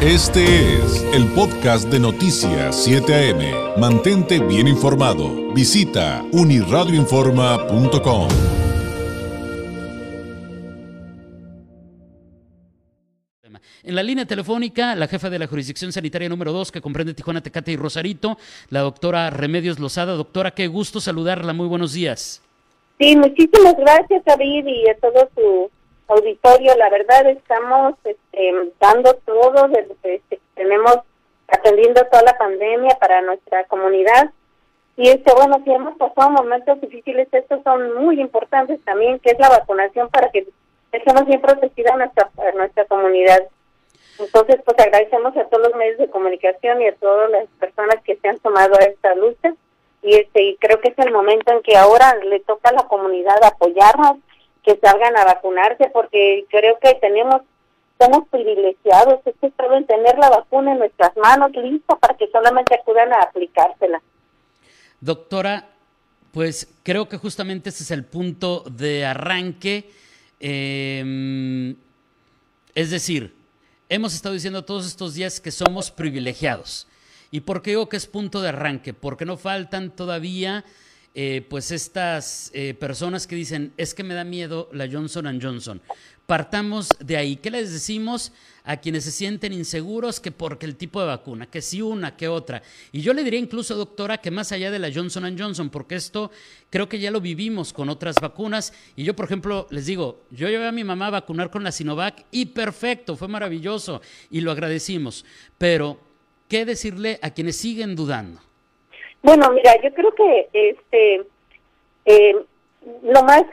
Este es el podcast de Noticias 7 AM. Mantente bien informado. Visita uniradioinforma.com. En la línea telefónica, la jefa de la jurisdicción sanitaria número 2, que comprende Tijuana, Tecate y Rosarito, la doctora Remedios Lozada. Doctora, qué gusto saludarla. Muy buenos días. Sí, muchísimas gracias, David, y a todo su auditorio. La verdad, estamos este, dando todo este, tenemos atendiendo toda la pandemia para nuestra comunidad. Y este, bueno, si hemos pasado momentos difíciles, estos son muy importantes también, que es la vacunación para que estemos bien protegida nuestra, nuestra comunidad. Entonces, pues agradecemos a todos los medios de comunicación y a todas las personas que se han tomado a esta lucha. Y este y creo que es el momento en que ahora le toca a la comunidad apoyarnos, que salgan a vacunarse, porque creo que tenemos somos privilegiados, es que saben tener la vacuna en nuestras manos lista para que solamente acudan a aplicársela. Doctora, pues creo que justamente ese es el punto de arranque. Eh, es decir, hemos estado diciendo todos estos días que somos privilegiados. ¿Y por qué digo que es punto de arranque? Porque no faltan todavía eh, pues estas eh, personas que dicen, es que me da miedo la Johnson Johnson. Partamos de ahí. ¿Qué les decimos a quienes se sienten inseguros que porque el tipo de vacuna, que si una, que otra? Y yo le diría incluso, doctora, que más allá de la Johnson Johnson, porque esto creo que ya lo vivimos con otras vacunas. Y yo, por ejemplo, les digo, yo llevé a mi mamá a vacunar con la Sinovac y perfecto, fue maravilloso y lo agradecimos. Pero, ¿qué decirle a quienes siguen dudando? Bueno, mira, yo creo que este eh, lo más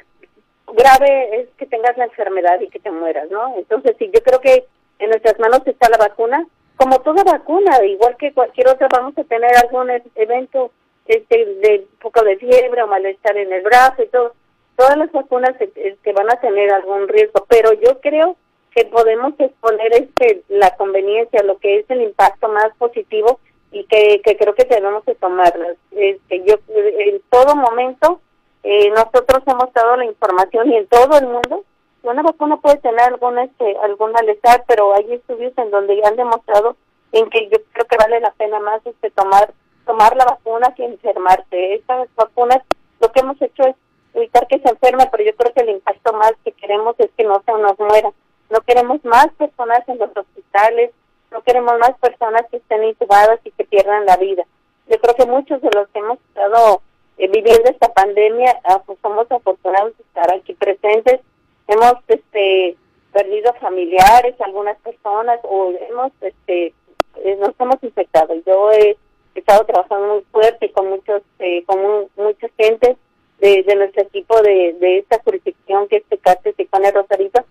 grave es que tengas la enfermedad y que te mueras, ¿no? Entonces, sí, yo creo que en nuestras manos está la vacuna. Como toda vacuna, igual que cualquier otra, vamos a tener algún e-, evento este, de poco de fiebre o malestar en el brazo y todo. Todas las vacunas que van a tener algún riesgo, pero yo creo que podemos exponer este la conveniencia, lo que es el impacto más positivo y que, que creo que tenemos que tomarlas. Este, yo en todo momento eh, nosotros hemos dado la información y en todo el mundo una vacuna puede tener algún este malestar pero hay estudios en donde han demostrado en que yo creo que vale la pena más este tomar tomar la vacuna que enfermarte estas vacunas lo que hemos hecho es evitar que se enferme pero yo creo que el impacto más que queremos es que no se nos muera no queremos más personas en los hospitales no queremos más personas que estén intubadas y que pierdan la vida yo creo que muchos de los que hemos estado eh, viviendo esta pandemia, ah, pues somos afortunados de estar aquí presentes. Hemos este perdido familiares, algunas personas, o hemos este eh, nos hemos infectado. Yo he estado trabajando muy fuerte con muchos, eh, con mucha gente de, de, nuestro equipo de, de esta jurisdicción que es Tecate, Tijuana, Rosarito,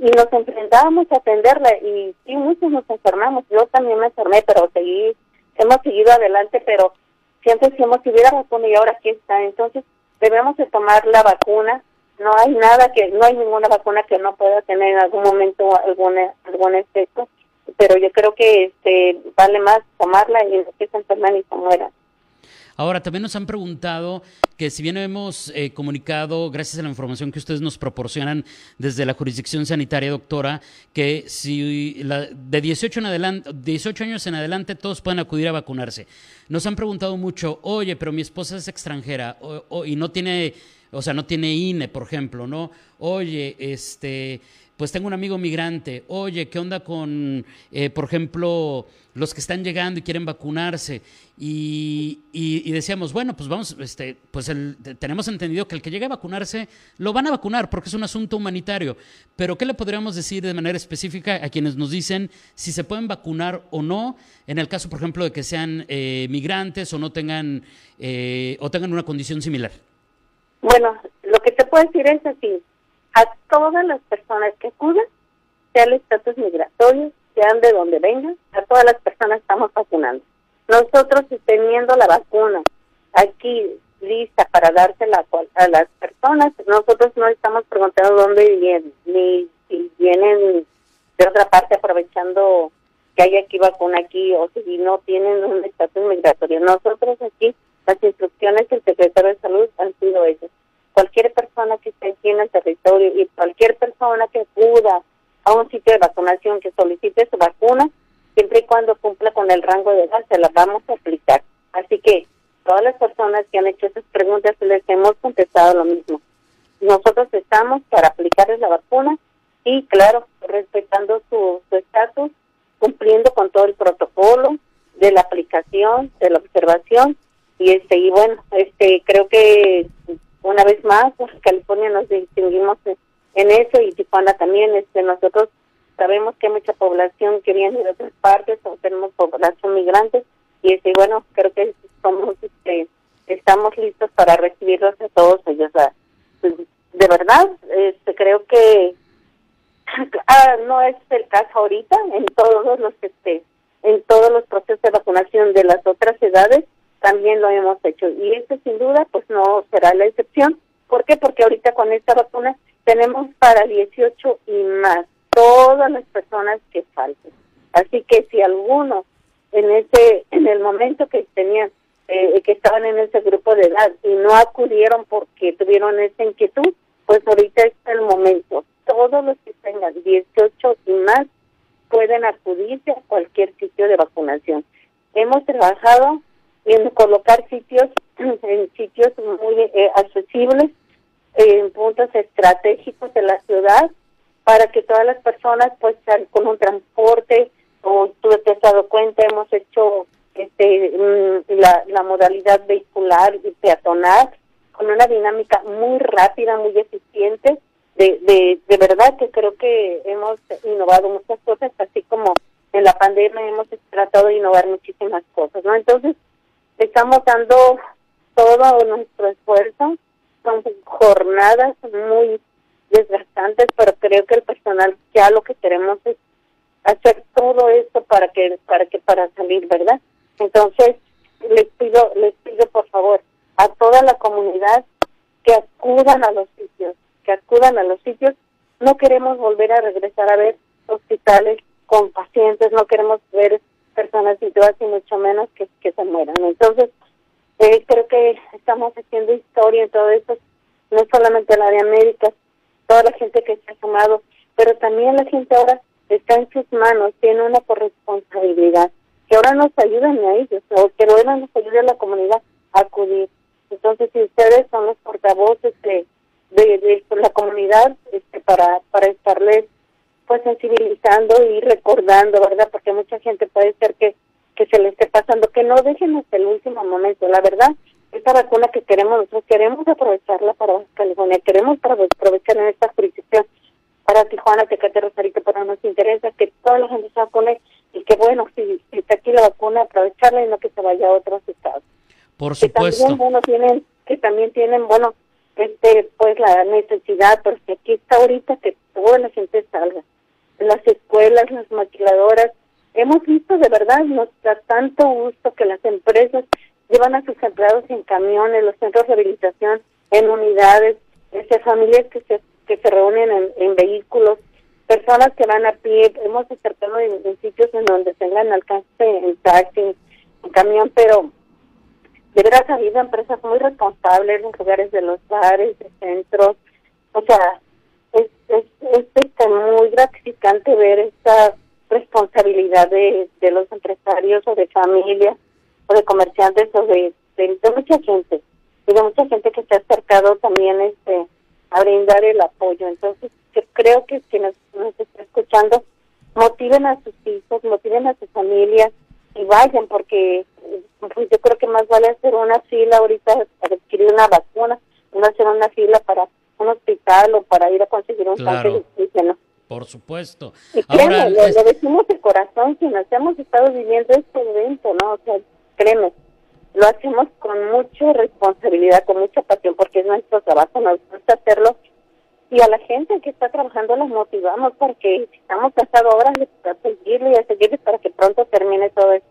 y, nos enfrentábamos a atenderla y sí, muchos nos enfermamos. Yo también me enfermé, pero seguí, hemos seguido adelante, pero siempre si hubiera vacuna y ahora aquí está. Entonces debemos de tomar la vacuna. No hay nada que, no hay ninguna vacuna que no pueda tener en algún momento algún, algún efecto, pero yo creo que este vale más tomarla y no que se enferman y se mueran. Ahora, también nos han preguntado que si bien hemos eh, comunicado, gracias a la información que ustedes nos proporcionan desde la jurisdicción sanitaria, doctora, que si la, de 18, en adelante, 18 años en adelante todos pueden acudir a vacunarse. Nos han preguntado mucho, oye, pero mi esposa es extranjera y no tiene, o sea, no tiene INE, por ejemplo, ¿no? Oye, este pues tengo un amigo migrante, oye, ¿qué onda con, eh, por ejemplo, los que están llegando y quieren vacunarse? Y, y, decíamos, bueno, pues vamos, este, pues el, tenemos entendido que el que llegue a vacunarse lo van a vacunar porque es un asunto humanitario. Pero ¿qué le podríamos decir de manera específica a quienes nos dicen si se pueden vacunar o no en el caso, por ejemplo, de que sean eh, migrantes o no tengan eh, o tengan una condición similar? Bueno, lo que te puedo decir es así a todas las personas que acuden, sea el estatus migratorio, sean de donde vengan, a todas las personas estamos vacunando. Nosotros teniendo la vacuna aquí lista para dársela a las personas, nosotros no estamos preguntando dónde vienen, ni si vienen de otra parte aprovechando que hay aquí vacuna aquí o si no tienen un estatus migratorio. Nosotros aquí, las instrucciones del secretario de salud han sido esas cualquier persona que esté aquí en el territorio y cualquier persona que acuda a un sitio de vacunación que solicite su vacuna, siempre y cuando cumpla con el rango de edad, se la vamos a aplicar. Así que todas las personas que han hecho esas preguntas les hemos contestado lo mismo. Nosotros estamos para aplicarles la vacuna y, claro, respetando su estatus, cumpliendo con todo el protocolo de la aplicación, de la observación y este y bueno, este creo que una vez más, pues, California nos distinguimos en eso y Tijuana también, este nosotros sabemos que hay mucha población que viene de otras partes o tenemos población migrante y este bueno, creo que somos este estamos listos para recibirlos a todos ellos. Pues, de verdad, este creo que ah, no es el caso ahorita en todos los este en todos los procesos de vacunación de las otras edades también lo hemos hecho y este sin duda pues no será la excepción. ¿Por qué? Porque ahorita con esta vacuna tenemos para 18 y más todas las personas que falten. Así que si alguno en ese en el momento que tenían eh, que estaban en ese grupo de edad y no acudieron porque tuvieron esa inquietud, pues ahorita es el momento. Todos los que tengan 18 y más pueden acudirse a cualquier sitio de vacunación. Hemos trabajado colocar sitios en sitios muy eh, accesibles, en puntos estratégicos de la ciudad, para que todas las personas pues con un transporte, o tú te has dado cuenta, hemos hecho este mm, la, la modalidad vehicular y peatonal con una dinámica muy rápida, muy eficiente. De, de, de verdad que creo que hemos innovado muchas cosas, así como en la pandemia hemos tratado de innovar muchísimas cosas, ¿no? Entonces, estamos dando todo nuestro esfuerzo, son jornadas muy desgastantes, pero creo que el personal ya lo que queremos es hacer todo esto para que para que para salir, ¿verdad? Entonces, les pido les pido por favor a toda la comunidad que acudan a los sitios, que acudan a los sitios. No queremos volver a regresar a ver hospitales con pacientes, no queremos ver personas situadas y mucho menos que, que se mueran. Entonces, eh, creo que estamos haciendo historia en todo esto, no solamente la área médica, toda la gente que se ha sumado, pero también la gente ahora está en sus manos, tiene una corresponsabilidad, que ahora nos ayuden a ellos, o que ahora nos ayude a la comunidad a acudir. Entonces, si ustedes son los portavoces de, de, de la comunidad, este, para, para estarles pues sensibilizando y recordando, ¿verdad? Porque mucha gente puede ser que, que se le esté pasando, que no dejen hasta el último momento. La verdad, esta vacuna que queremos, nosotros queremos aprovecharla para California, queremos aprovechar en esta jurisdicción para Tijuana, Tecate, Rosarito, pero nos interesa que toda la gente se vacune y que bueno, si, si está aquí la vacuna, aprovecharla y no que se vaya a otros estados. Por supuesto. Que también, bueno, tienen, que también tienen, bueno, este, pues la necesidad, porque aquí está ahorita que toda la gente salga las escuelas, las maquiladoras. Hemos visto de verdad, nos da tanto gusto que las empresas llevan a sus empleados en camiones, los centros de rehabilitación en unidades, este, familias que se, que se reúnen en, vehículos, personas que van a pie. Hemos acercado en, sitios en donde tengan alcance en taxi, en camión, pero de verdad ha habido empresas muy responsables en lugares de los bares, de centros. O sea, es, es, es muy gratificante ver esta responsabilidad de, de los empresarios o de familias o de comerciantes o de, de, mucha gente y de mucha gente que se ha acercado también este a brindar el apoyo. Entonces, yo creo que quienes nos está escuchando motiven a sus hijos, motiven a sus familias y vayan porque pues, yo creo que más vale hacer una fila ahorita adquirir una vacuna, no hacer una fila para un hospital o para ir a conseguir un tanque de oxígeno. Por supuesto. Y créeme, lo, decimos de corazón, nos hemos estado viviendo este evento, ¿no? O sea, créeme, lo hacemos con mucha responsabilidad, con mucha pasión, porque es nuestro trabajo, nos gusta hacerlo. Y a la gente que está trabajando la motivamos porque estamos pasando horas a seguirle y a seguirle para que pronto termine todo esto.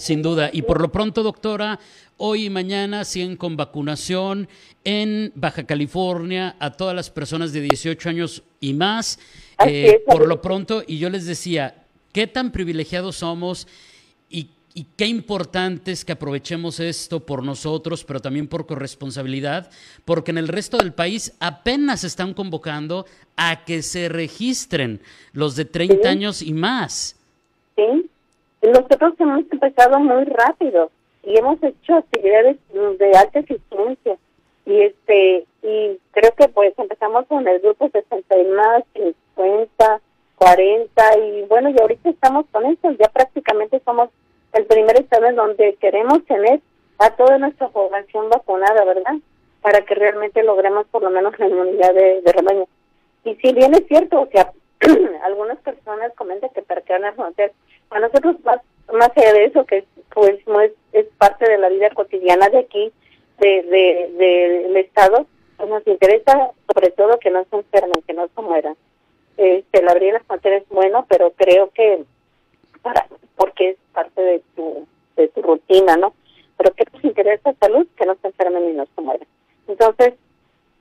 Sin duda. Y por lo pronto, doctora, hoy y mañana siguen con vacunación en Baja California a todas las personas de 18 años y más. Eh, por lo pronto, y yo les decía, qué tan privilegiados somos y, y qué importante es que aprovechemos esto por nosotros, pero también por corresponsabilidad, porque en el resto del país apenas están convocando a que se registren los de 30 años y más. Sí nosotros hemos empezado muy rápido y hemos hecho actividades de alta eficiencia. Y este y creo que pues empezamos con el grupo 60 y más 50 40 y bueno y ahorita estamos con eso. Ya prácticamente somos el primer estado en donde queremos tener a toda nuestra población vacunada verdad para que realmente logremos por lo menos la inmunidad de, de rebaño. Y si bien es cierto o sea algunas personas comentan que para qué van a a nosotros más más allá de eso que pues no es, es parte de la vida cotidiana de aquí de, de, del estado pues nos interesa sobre todo que no se enfermen que no se mueran. Este el abrir las fronteras es bueno pero creo que para porque es parte de tu de tu rutina no pero que nos interesa salud que no se enfermen y no se mueran. Entonces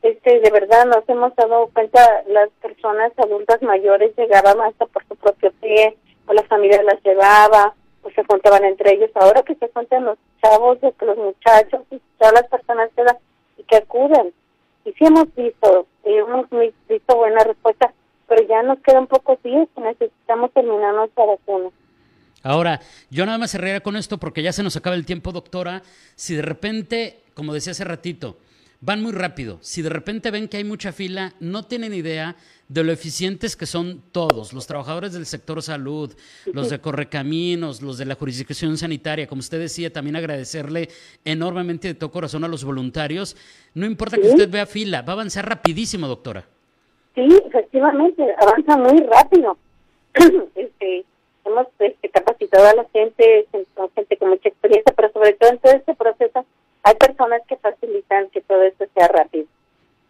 este de verdad nos hemos dado cuenta las personas adultas mayores llegaban hasta por su propio pie o la familia las llevaba pues se contaban entre ellos. Ahora que se cuentan los chavos los muchachos y todas las personas que y que acuden. Y sí hemos visto hemos visto buena respuesta pero ya nos quedan pocos días que necesitamos terminar nuestra vacuna Ahora, yo nada más cerraría con esto porque ya se nos acaba el tiempo, doctora. Si de repente, como decía hace ratito, van muy rápido. Si de repente ven que hay mucha fila, no tienen idea de lo eficientes que son todos, los trabajadores del sector salud, los de Correcaminos, los de la jurisdicción sanitaria. Como usted decía, también agradecerle enormemente de todo corazón a los voluntarios. No importa que usted vea fila, va a avanzar rapidísimo, doctora. Sí, efectivamente, avanza muy rápido. este, hemos este, capacitado a la gente, gente con mucha experiencia, pero sobre todo en todo este proceso hay personas que facilitan que todo esto sea rápido.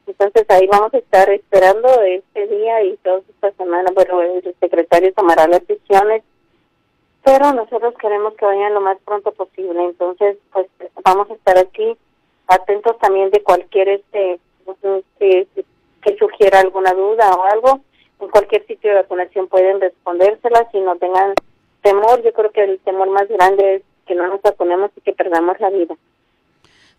Entonces ahí vamos a estar esperando este día y toda esta semana. Bueno, el secretario tomará las decisiones, pero nosotros queremos que vayan lo más pronto posible. Entonces, pues vamos a estar aquí atentos también de cualquier este que, que sugiera alguna duda o algo. En cualquier sitio de vacunación pueden respondérsela si no tengan temor. Yo creo que el temor más grande es que no nos vacunemos y que perdamos la vida.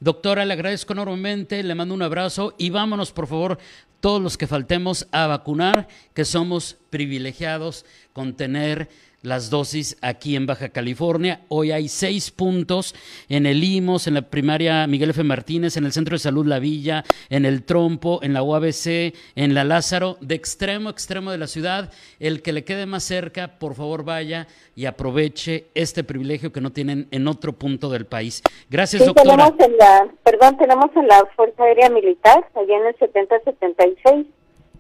Doctora, le agradezco enormemente, le mando un abrazo y vámonos, por favor, todos los que faltemos a vacunar, que somos privilegiados con tener las dosis aquí en Baja California. Hoy hay seis puntos en el IMOS, en la primaria Miguel F. Martínez, en el Centro de Salud La Villa, en el Trompo, en la UABC, en la Lázaro, de extremo a extremo de la ciudad. El que le quede más cerca, por favor vaya y aproveche este privilegio que no tienen en otro punto del país. Gracias, doctora. Tenemos en la, perdón, tenemos en la Fuerza Aérea Militar, allá en el 7076.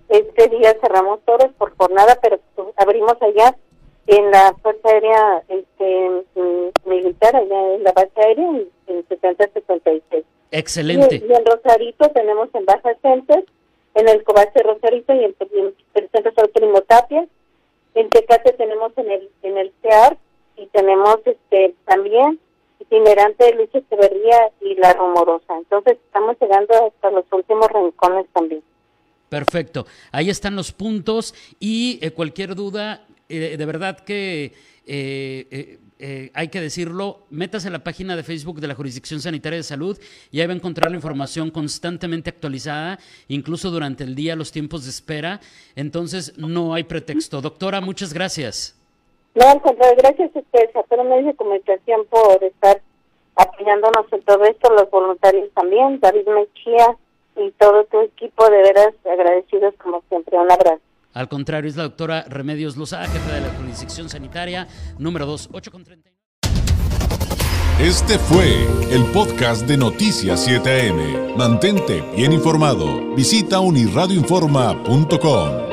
Este día cerramos todos por jornada, pero abrimos allá en la Fuerza Aérea este, mm, Militar, allá en la base aérea, en, en 7076. Excelente. Y, en Rosarito tenemos en Baja Center, en el Cobace Rosarito y en, el Centro Salud Primo Tapia. En Tecate tenemos en el en el CEAR y tenemos este también itinerante de Luis Echeverría y La Rumorosa. Entonces estamos llegando hasta los últimos rincones también. Perfecto. Ahí están los puntos y eh, cualquier duda, eh, de verdad que eh, eh, hay que decirlo, métase en la página de Facebook de la Jurisdicción Sanitaria de Salud y ahí va a encontrar la información constantemente actualizada, incluso durante el día, los tiempos de espera. Entonces, no hay pretexto. Doctora, muchas gracias. No, al contrario, gracias a ustedes, a todo medio de comunicación por estar apoyándonos en todo esto, los voluntarios también, David Mechía y todo tu equipo, de veras agradecidos como siempre. Un abrazo. Al contrario, es la doctora Remedios Loza, jefa de la jurisdicción sanitaria, número 2, 8 con Este fue el podcast de Noticias 7am. Mantente bien informado. Visita unirradioinforma.com.